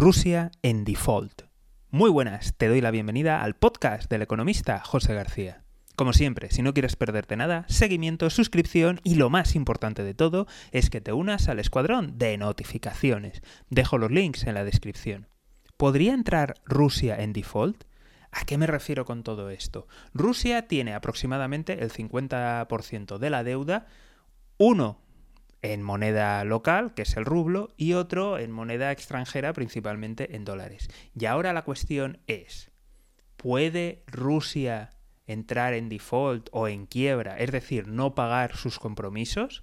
Rusia en default. Muy buenas, te doy la bienvenida al podcast del economista José García. Como siempre, si no quieres perderte nada, seguimiento, suscripción y lo más importante de todo es que te unas al escuadrón de notificaciones. Dejo los links en la descripción. ¿Podría entrar Rusia en default? ¿A qué me refiero con todo esto? Rusia tiene aproximadamente el 50% de la deuda, uno en moneda local, que es el rublo, y otro en moneda extranjera, principalmente en dólares. Y ahora la cuestión es, ¿puede Rusia entrar en default o en quiebra, es decir, no pagar sus compromisos?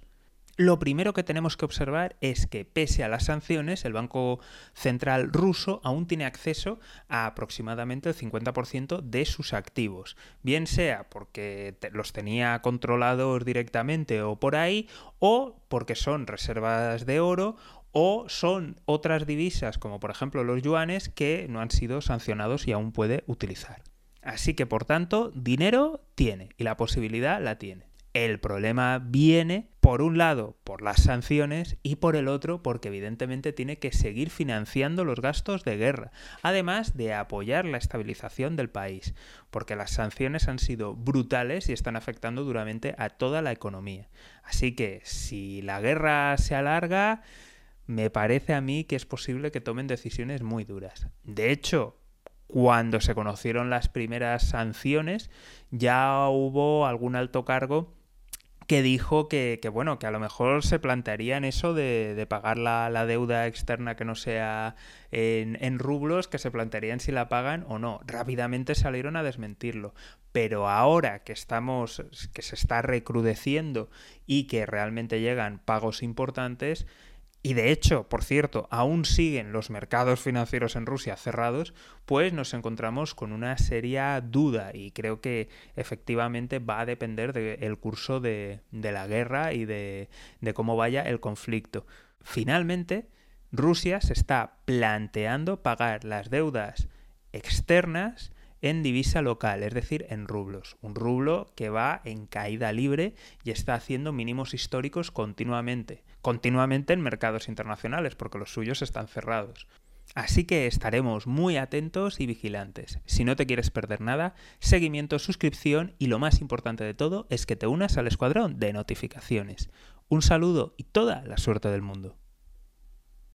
Lo primero que tenemos que observar es que pese a las sanciones, el Banco Central ruso aún tiene acceso a aproximadamente el 50% de sus activos, bien sea porque los tenía controlados directamente o por ahí, o porque son reservas de oro o son otras divisas como por ejemplo los yuanes que no han sido sancionados y aún puede utilizar. Así que por tanto, dinero tiene y la posibilidad la tiene. El problema viene, por un lado, por las sanciones y por el otro, porque evidentemente tiene que seguir financiando los gastos de guerra, además de apoyar la estabilización del país, porque las sanciones han sido brutales y están afectando duramente a toda la economía. Así que si la guerra se alarga, me parece a mí que es posible que tomen decisiones muy duras. De hecho, cuando se conocieron las primeras sanciones, ya hubo algún alto cargo que dijo que, bueno, que a lo mejor se plantearían eso de, pagar la, deuda externa que no sea en, en, rublos, que se plantearían si la pagan o no. Rápidamente salieron a desmentirlo. Pero ahora que estamos, que se está recrudeciendo y que realmente llegan pagos importantes, y de hecho, por cierto, aún siguen los mercados financieros en Rusia cerrados, pues nos encontramos con una seria duda y creo que efectivamente va a depender del curso de, la guerra y de, cómo vaya el conflicto. Finalmente, Rusia se está planteando pagar las deudas externas en divisa local, es decir, en rublos. Un rublo que va en caída libre y está haciendo mínimos históricos continuamente. Continuamente en mercados internacionales, porque los suyos están cerrados. Así que estaremos muy atentos y vigilantes. Si no te quieres perder nada, seguimiento, suscripción y lo más importante de todo es que te unas al escuadrón de notificaciones. Un saludo y toda la suerte del mundo.